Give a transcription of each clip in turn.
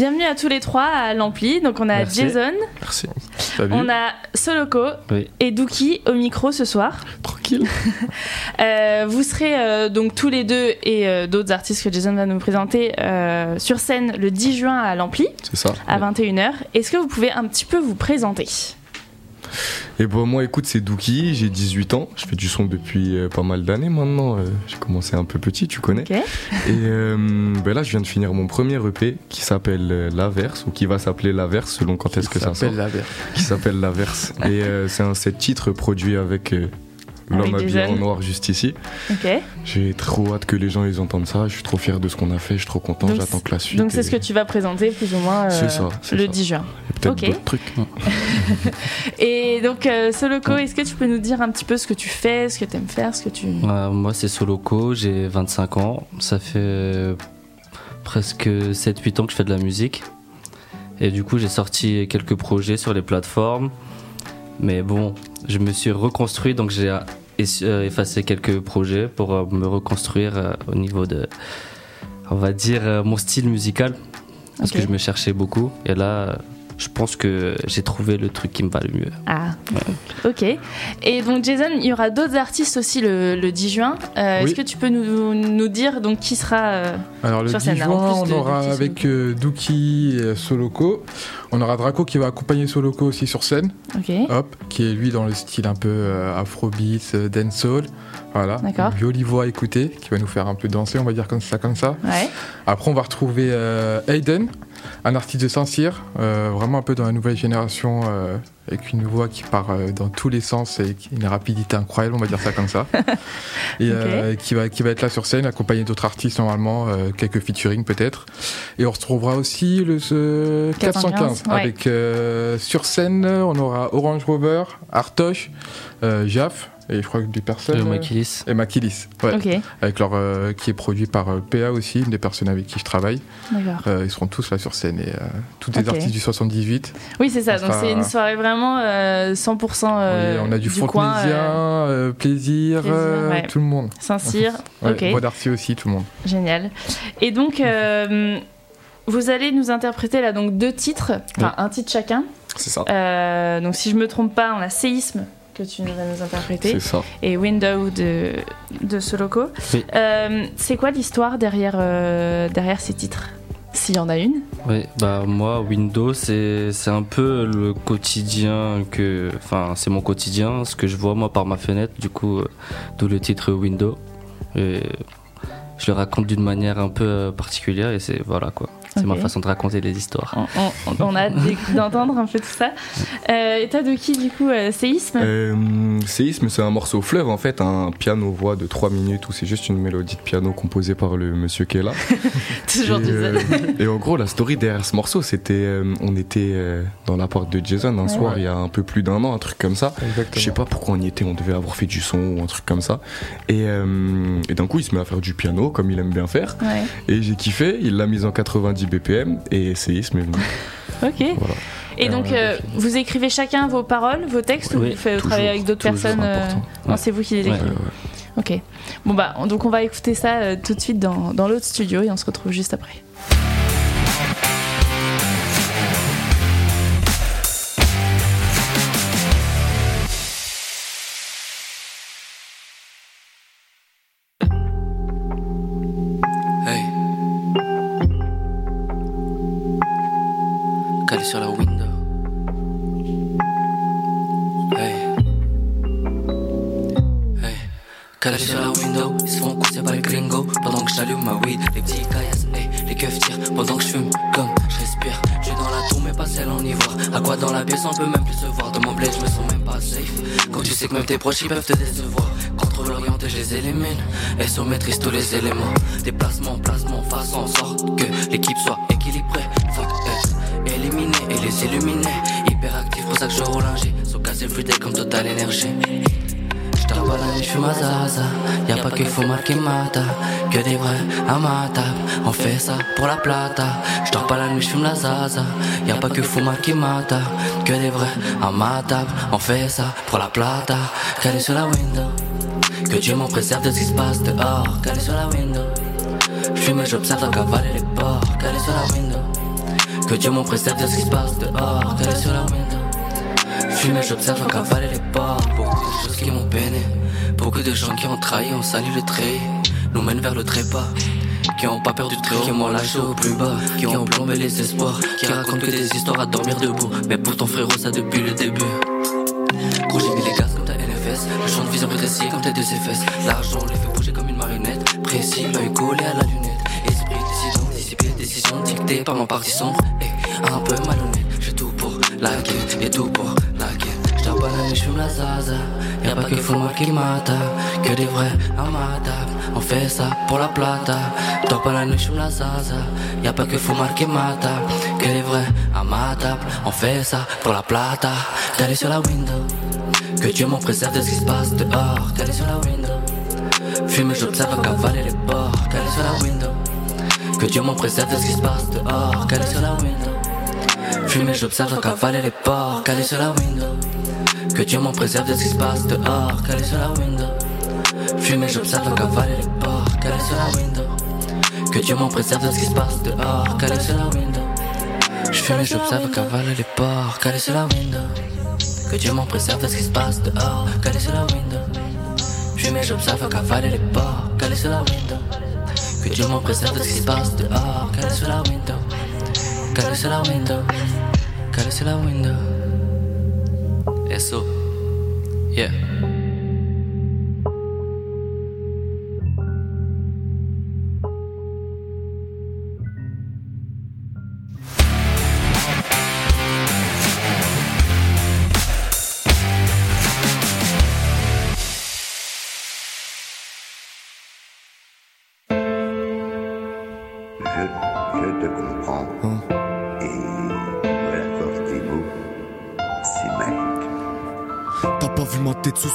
Bienvenue à tous les trois à l'Ampli. Donc on a Merci. Jason, Merci. on a Soloko Oui. et Dookie au micro ce soir. Tranquille. Euh, vous serez euh, donc tous les deux et euh, d'autres artistes que Jason va nous présenter euh, sur scène le 10 juin à l'Ampli C'est ça. à 21h. Est-ce que vous pouvez un petit peu vous présenter? Et bon, moi, écoute, c'est Dookie, j'ai 18 ans. Je fais du son depuis euh, pas mal d'années maintenant. Euh, j'ai commencé un peu petit, tu connais. Et euh, ben là, je viens de finir mon premier EP qui s'appelle euh, L'Averse, ou qui va s'appeler L'Averse selon quand est-ce que ça sort. Qui s'appelle L'Averse. Et euh, c'est un set titre produit avec. L'homme habillé en noir juste ici. J'ai trop hâte que les gens ils entendent ça. Je suis trop fier de ce qu'on a fait. Je suis trop content. J'attends que la suite. Donc c'est et- ce que tu vas présenter plus ou moins euh, C'est ça, le ça. 10 juin. et peut-être Ok. d'autres trucs. Et donc euh, Soloko, est-ce que tu peux nous dire un petit peu ce que tu fais, ce que tu aimes faire, ce que tu... Euh, moi, c'est Soloco, j'ai 25 ans. Ça fait euh, presque 7-8 ans que je fais de la musique. Et du coup, j'ai sorti quelques projets sur les plateformes. Mais bon, je me suis reconstruit, donc j'ai euh, effacé quelques projets pour euh, me reconstruire euh, au niveau de, on va dire, mon style musical. Parce que je me cherchais beaucoup. Et là, je pense que j'ai trouvé le truc qui me va le mieux. Ah, ok. Et donc Jason, il y aura d'autres artistes aussi le, le 10 juin. Euh, Oui. Est-ce que tu peux nous, nous dire donc qui sera euh, Alors le Sur 10 scène, juin, en plus on de aura Dookie avec euh, Dookie et Soloko. On aura Draco qui va accompagner Soloko aussi sur scène. Ok. Hop, qui est lui dans le style un peu euh, afrobeat, euh, dancehall. Voilà. D'accord. Jolie voix à écouter qui va nous faire un peu danser, on va dire comme ça, comme ça. Ouais. Après, on va retrouver euh, Hayden, un artiste de Saint-Cyr, euh, vraiment un peu dans la nouvelle génération, euh, avec une voix qui part euh, dans tous les sens et une rapidité incroyable, on va dire ça comme ça. et euh, qui, va, qui va être là sur scène, accompagné d'autres artistes normalement, euh, quelques featuring peut-être. Et on retrouvera aussi le ce 415, 415, ouais. avec euh, sur scène, on aura Orange Rover, Artoche, euh, Jaf, et je crois que des personnes. Le euh, Makilis. et Makilis, ouais, Ok. avec leur, euh, qui est produit par euh, PA aussi, une des personnes avec qui je travaille. D'accord. Euh, ils seront tous là sur scène et euh, tous des Ok. artistes du 78. Oui, c'est ça. On Donc sera- c'est une soirée vraiment euh, 100% euh, Oui, on a du, euh, euh, plaisir, plaisir, euh, ouais. tout le monde. Saint-Cyr. Ouais, ok. D'Arcy aussi, tout le monde. Génial. Et donc euh, vous allez nous interpréter là donc deux titres, enfin un titre chacun. C'est ça. Euh, donc si je me trompe pas, on a Séisme que tu vas nous interpréter. C'est ça. et Window de, de Soloco. Oui. Euh, c'est quoi l'histoire derrière, euh, derrière ces titres S'il y en a une? Oui, bah moi, Windows, c'est c'est un peu le quotidien que. Enfin, c'est mon quotidien, ce que je vois moi par ma fenêtre, du coup, euh, d'où le titre Window. Et je le raconte d'une manière un peu particulière et c'est voilà quoi. C'est ma façon de raconter les histoires. on, on- on a d'entendre un peu tout ça. Euh, et toi, de qui, du coup euh, Séisme? Euh, Séisme, c'est un morceau fleuve en fait, un piano-voix de 3 minutes où c'est juste une mélodie de piano composée par le monsieur qui est là. Toujours et, Jason. euh, et en gros, la story derrière ce morceau, c'était. euh, on était euh, dans l'appart de Jason un Ouais. soir il y a un peu plus d'un an, un truc comme ça. Exactement. Je sais pas pourquoi on y était, on devait avoir fait du son ou un truc comme ça. Et, euh, et d'un coup, il se met à faire du piano comme il aime bien faire. Ouais. Et j'ai kiffé, il l'a mise en 90 BPM et Séisme est venu. Ok. Voilà. Et donc, euh, vous écrivez chacun vos paroles, vos textes, ou vous faites toujours, travailler avec d'autres personnes euh. Non, Ouais. c'est vous qui les Ouais. écrivez. Ok. Bon bah, on- donc on va écouter ça euh, tout de suite dans, dans l'autre studio et on se retrouve juste après. Calé sur la window. Hey. Hey. Calé sur la window, ils se font courser par les gringos pendant que j'allume ma weed. Les petits caillasses, hey, les keufs tirent pendant que je fume comme je respire. Je suis dans la tour, mais pas celle en ivoire. À quoi dans la pièce, on peut même plus se voir. Dans mon bled, je me sens même pas safe. Quand tu sais que même tes proches, ils peuvent te décevoir. Orienté, je les élimine. SO maîtrise tous les éléments. Déplacement, placement, façon en sorte que l'équipe soit équilibrée. Faut être éliminé et les illuminer. Hyperactif, pour ça que je roule un G. Sauf casser le fluide comme Total Énergie. J'dors pas la nuit, j'fume ma zaza. Y'a pas que Fumar qui mata. Que des vrais à ma table. On fait ça pour la plata. J'dors pas la nuit, j'fume la zaza. Y'a pas que Fumar qui mata. Que des vrais à ma table. On fait ça pour la plata. Calé sur la window. Que Dieu m'en préserve de ce qui se passe dehors. Calé sur la window. J'fume et j'observe à cavaler les ports. Calé sur la window. Que Dieu m'en préserve de ce qui se passe dehors, calé sur la window. Fumer, j'observe, cavaler les ports. Beaucoup de choses qui m'ont peiné. Beaucoup de gens qui ont trahi, ont sali le trait. Nous mènent vers le trépas. Qui ont pas peur du très haut, qui m'ont lâché au plus bas, qui ont plombé les espoirs, qui racontent que des histoires à dormir debout. Mais pour ton frérot, ça depuis le début. Gros, j'ai mis les gaz comme ta NFS, le champ de vision rétréci comme tes deux fesses. L'argent les fait bouger comme une marionnette, précis, l'œil collé à la lunette. Esprit, décision, dissipé, décision dictée par mon parti sombre. Un peu malhonnête, j'ai tout pour la guerre, et tout pour la guerre. J't'en pas la nuit, j'fume la zaza. Y'a pas que Fuma qui mata, que des vrais amatables. On fait ça pour la plata. Nuit, j'fume la zaza. Y'a pas que Fumar qui mata, que des vrais amatables. On fait ça pour la plata. Calé sur la window. Que Dieu m'en préserve de ce qui se passe dehors. Calé sur la window. Fume, j'observe cavaler les bords. Calé sur la window. Que Dieu m'en préserve de ce qui se passe dehors. Calé sur la window. Fume, j'observe cavaler les ports. Calé sur la window. Que Dieu m'en préserve de ce qui se passe dehors, calé sur la window. Fumer, j'observe cavaler les ports, calé sur la window. Que Dieu m'en préserve de ce qui se passe dehors, calé sur la window. J'fume, j'observe cavaler les ports, calé sur la window. Que Dieu m'en préserve de ce qui se passe dehors, calé sur la window. Fume, j'observe cavaler les ports, calé sur la window. Que Dieu m'en préserve de ce qui se passe dehors, calé sur la window. Calé sur la window, calé sur la window. SO. Yeah.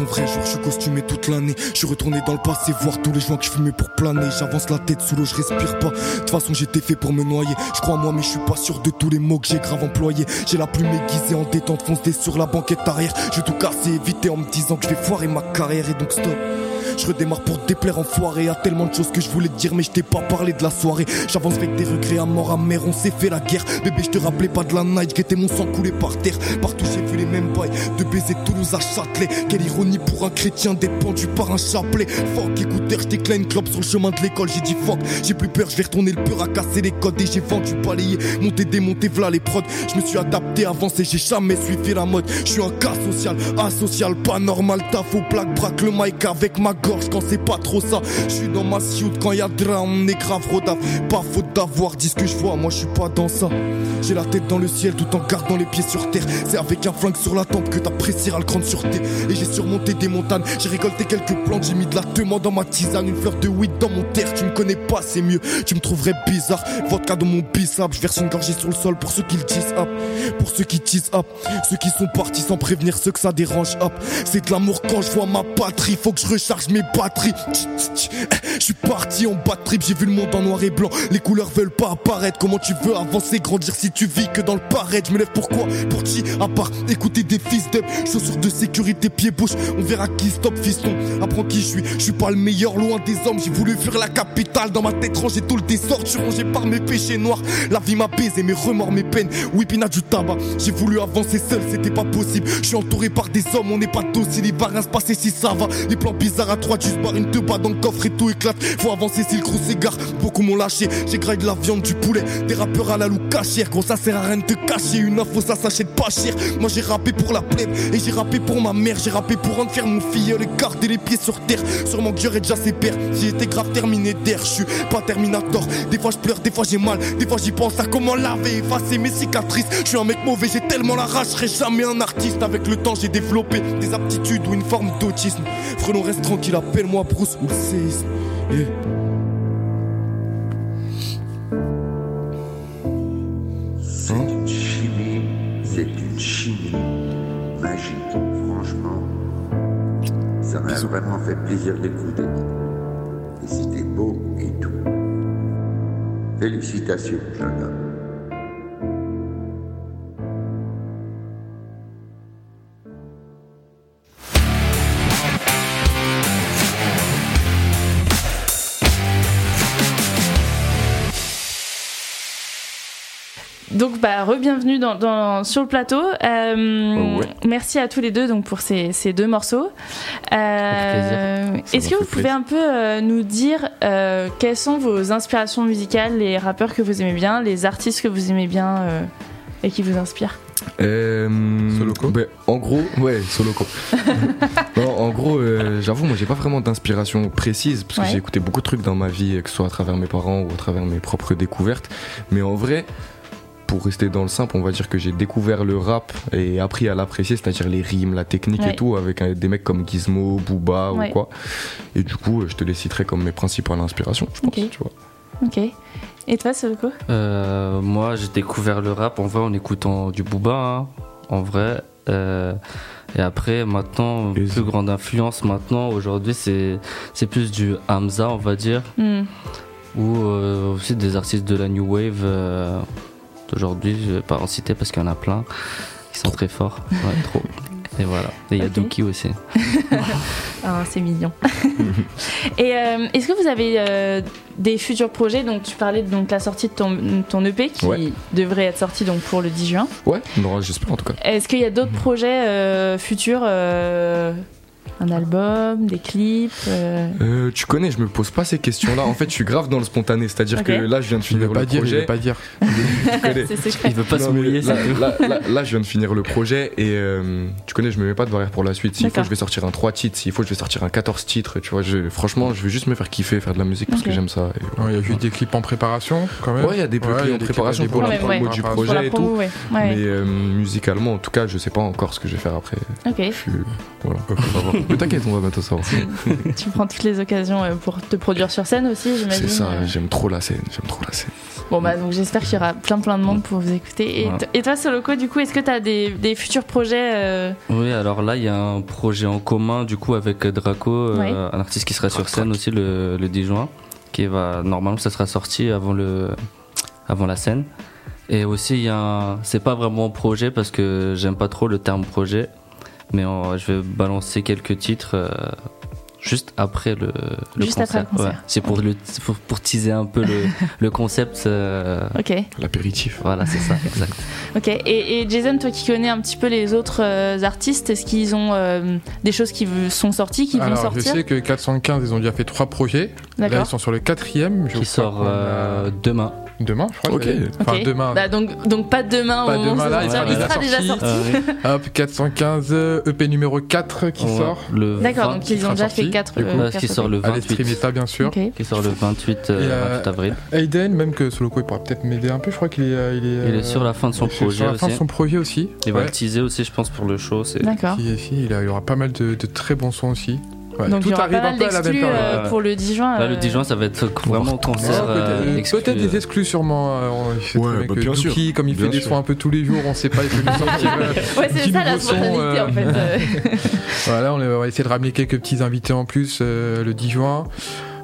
Son vrai jour, je suis costumé toute l'année. Je suis retourné dans le passé, voir tous les joints que je fumais pour planer. J'avance la tête sous l'eau, je respire pas. De toute façon, j'étais fait pour me noyer. Je crois moi, mais je suis pas sûr de tous les mots que j'ai grave employés. J'ai la plume aiguisée en détente, foncée sur la banquette arrière. Je tout casser, éviter en me disant que je vais foirer ma carrière et donc stop. Je redémarre pour déplaire enfoiré Y'a tellement de choses que je voulais te dire mais je t'ai pas parlé de la soirée. J'avance avec des regrets à mort amère On s'est fait la guerre. Bébé je te rappelais pas de la night Qu'était mon sang coulé par terre. Partout j'ai vu les mêmes bails De baiser Toulouse à Châtelet. Quelle ironie pour un chrétien d'être pendu par un chapelet. Fuck écouteur je déclare une clope sur le chemin de l'école. J'ai dit fuck j'ai plus peur je vais retourner le peur à casser les codes. Et j'ai vendu balayer Monter démonter v'là les prods. Je me suis adapté avancé j'ai jamais suivi la mode. Je suis un cas social asocial pas normal. Taf au plaque braque le mic avec ma quand c'est pas trop ça. Je suis dans ma sioute quand y a drame, on est grave rodave. Pas faute d'avoir dit ce que je vois, moi je suis pas dans ça. J'ai la tête dans le ciel tout en gardant les pieds sur terre. C'est avec un flingue sur la tempe que t'apprécieras le grand sûreté. Et j'ai surmonté des montagnes, j'ai récolté quelques plantes, j'ai mis de la teuma dans ma tisane, une fleur de weed dans mon terre. Tu me connais pas, c'est mieux, tu me trouverais bizarre. Vodka dans mon bissap, je verse une gorgée sur le sol pour ceux qui le disent up. Pour ceux qui disent up, ceux qui sont partis sans prévenir ceux que ça dérange up. C'est de l'amour quand je vois ma patrie, faut que je recharge mes batteries. Je suis parti en bad trip, j'ai vu le monde en noir et blanc. Les couleurs veulent pas apparaître. Comment tu veux avancer, grandir si tu vis que dans le pareil? Je me lève pourquoi? Pour qui? À part écouter des fils d'up, chaussures de sécurité, pieds bouche. On verra qui stop, fiston. Apprends qui je suis. Je suis pas le meilleur, loin des hommes. J'ai voulu fuir la capitale. Dans ma tête rangée tout le désordre. Je suis rangé par mes péchés noirs. La vie m'a baisé, mes remords, mes peines. Oui, pina du tabac. J'ai voulu avancer seul, c'était pas possible. Je suis entouré par des hommes, on n'est pas docile. Il va rien se passer si ça va. Les plans bizarres à trois, tu barres une deux pas dans le coffre et tout éclate. Faut avancer si le gros s'égare. Beaucoup m'ont lâché. J'ai graillé de la viande, du poulet. Des rappeurs à la loup cachère. Gros, ça sert à rien de te cacher. Une info, ça s'achète pas cher. Moi, j'ai rappé pour la plèbe. Et j'ai rappé pour ma mère. J'ai rappé pour rendre fier mon filleul. Et garder les pieds sur terre. Sûrement que j'aurais déjà ses pères. J'ai été grave terminé d'air. Je suis pas Terminator. Des fois, je pleure, des fois, j'ai mal. Des fois, j'y pense à comment laver, effacer mes cicatrices. Je suis un mec mauvais, j'ai tellement la rage. Je jamais un artiste. Avec le temps, j'ai développé des aptitudes ou une forme d'autisme. Frelon, reste tranquille. Appelle-moi Bruce ou le séisme. Yeah. C'est une chimie, c'est une chimie magique, franchement. Ça m'a vraiment fait plaisir d'écouter. Et c'était beau et tout. Félicitations, jeune homme. Donc, bah, re-bienvenue dans, dans- sur le plateau. Euh, Oh, ouais. Merci à tous les deux donc, pour ces, ces deux morceaux. Euh, Est-ce que vous pouvez plaisir. un peu euh, nous dire euh, quelles sont vos inspirations musicales, les rappeurs que vous aimez bien, les artistes que vous aimez bien euh, et qui vous inspirent? Euh, Soloco ben, En gros, ouais, Soloco. non, en gros, euh, j'avoue, moi j'ai pas vraiment d'inspiration précise parce que Ouais. j'ai écouté beaucoup de trucs dans ma vie, que ce soit à travers mes parents ou à travers mes propres découvertes. Mais en vrai, pour rester dans le simple, on va dire que j'ai découvert le rap et appris à l'apprécier, c'est-à-dire les rimes, la technique Ouais. et tout, avec euh, des mecs comme Gizmo, Booba Ouais. ou quoi. Et du coup, je te les citerai comme mes principales inspirations, je pense, Ok. tu vois. Ok. Et toi, Soloko Euh, moi, j'ai découvert le rap en vrai en écoutant du Booba, hein, en vrai. Euh, et après, maintenant, Et plus c'est- grande influence maintenant, aujourd'hui, c'est c'est plus du Hamza, on va dire, Hmm. ou euh, aussi des artistes de la New Wave euh, d'aujourd'hui. Je vais pas en citer parce qu'il y en a plein qui sont très forts. Ouais, trop. Et voilà. Et il y a Ok. Dookie aussi. Ah, c'est mignon. Et euh, est-ce que vous avez euh, des futurs projets? Donc, tu parlais de donc, la sortie de ton, ton EP qui Ouais. devrait être sorti donc, pour le 10 juin. Ouais, j'espère en tout cas. Est-ce qu'il y a d'autres projets euh, futurs euh, Un album, des clips euh, Euh, tu connais, je me pose pas ces questions-là. En fait, je suis grave dans le spontané. C'est-à-dire que là, je viens de finir pas le dire, il projet. veut pas dire. Il veut pas se Non, mais mouiller, là, là, là- là, je viens de finir le projet et euh, tu connais, je me mets pas de barrière pour la suite. S'il faut, je vais sortir un 3 titres. S'il faut, je vais sortir un 14 titres. Tu vois, je, franchement, je vais juste me faire kiffer, faire de la musique parce que j'aime ça. Ouais, Il y a juste des clips en préparation quand même. Ouais, il y a des Ouais, clips en des préparation pour la promo du projet. Et tout. Mais musicalement, en tout cas, je sais pas encore ce que je vais faire après. Ok. Voilà. Mais t'inquiète, on va bientôt savoir. tu prends toutes les occasions euh, pour te produire sur scène aussi, j'imagine. C'est ça, j'aime trop la scène. J'aime trop la scène. Bon, bah, donc j'espère qu'il y aura plein plein de monde pour vous écouter. Et, t- et toi, Soloko, du coup, est-ce que tu as des, des futurs projets euh, Oui, alors là, il y a un projet en commun du coup avec Draco, euh, un artiste qui sera sur scène aussi le, le 10 juin, qui va normalement ça sera sorti avant le avant la scène. Et aussi, il y a un, c'est pas vraiment un projet parce que j'aime pas trop le terme projet, mais en- je vais balancer quelques titres. euh, Juste après le, le Juste après concert. le concert. Ouais. C'est pour, le, pour, pour teaser un peu le, le concept. euh, Ok, L'apéritif. voilà, c'est ça, exact. ok. Et, et Jason, toi qui connais un petit peu les autres euh, artistes, est-ce qu'ils ont euh, des choses qui sont sorties, qui vont Alors, je sortir? sais que 415, ils ont déjà fait trois projets. Là, ils sont sur le quatrième. Je Qui sort euh, demain. Demain, je crois. Ok. Enfin, demain. Bah, donc, donc pas demain Pas au moment où demain, ça là, sortira, il il sera déjà sorti. Euh, Hop, 415, euh, EP numéro 4 qui ouais, sort. le D'accord, 20, donc ils ont déjà sorti, fait 4 du coup. euh, qui sort le Allez 28. streamer ça, bien sûr. Ok. qui sort le 28, euh, Et, euh, 28 avril. Aiden, même que Soloko, il pourra peut-être m'aider un peu. Je crois qu'il est, euh, il est, Il euh, est sur la fin de son projet Sur la fin de aussi. son projet aussi. Il va le teaser aussi, je pense, pour le show. C'est... D'accord. Il, y aura pas mal de très bons sons aussi. Ouais, Donc il y tout aura arrive pas un mal peu à la même d'exclus période. euh, pour le 10 juin. Là, le euh, 10 juin, ça va être vraiment concert. Peut-être- euh, Peut-être des euh. exclus sûrement. euh, Ouais, bien bah, bien sûr. Dookie, comme il fait des sons un peu tous les jours, on sait pas, il euh, Ouais, c'est ça la spontanéité euh, en fait. euh. Voilà, on va essayer de ramener quelques petits invités en plus euh, le 10 juin.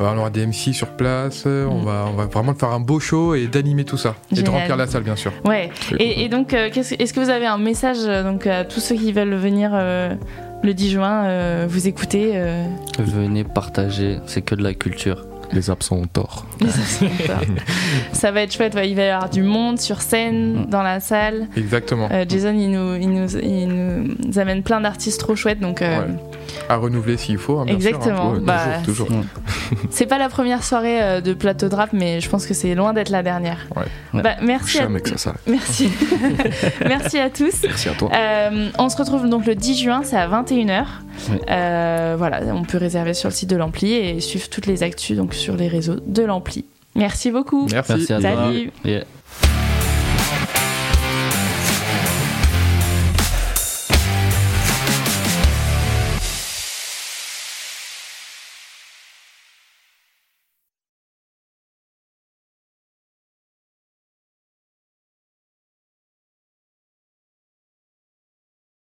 Euh, on aura des MC sur place. euh, On, Mm. va, on va vraiment faire un beau show et d'animer tout ça. Et de remplir la salle, bien sûr. Ouais. Et, et donc, euh, est-ce que vous avez un message euh, donc, à tous ceux qui veulent venir euh, le 10 juin euh, vous écouter euh, Venez partager, c'est que de la culture. Les absents ont tort. les absents. Ça va être chouette. ouais, il va y avoir du monde sur scène, Mm. dans la salle. Exactement. Euh, Jason, il nous, il, nous, il nous amène plein d'artistes trop chouettes. Donc, euh, Ouais. À renouveler s'il faut. hein, bien sûr, hein. exactement. Ouais, Bah, toujours, toujours. C'est pas la première soirée euh, de plateau de rap, mais je pense que c'est loin d'être la dernière. Ouais. Bah, merci, à, ça merci. merci à tous. Merci à toi. Euh, on se retrouve donc le 10 juin, c'est à 21h. Oui. Euh, voilà, on peut réserver sur le site de l'Ampli et suivre toutes les actus donc sur les réseaux de l'Ampli. Merci beaucoup. Merci. Merci à toi. Salut. Yeah.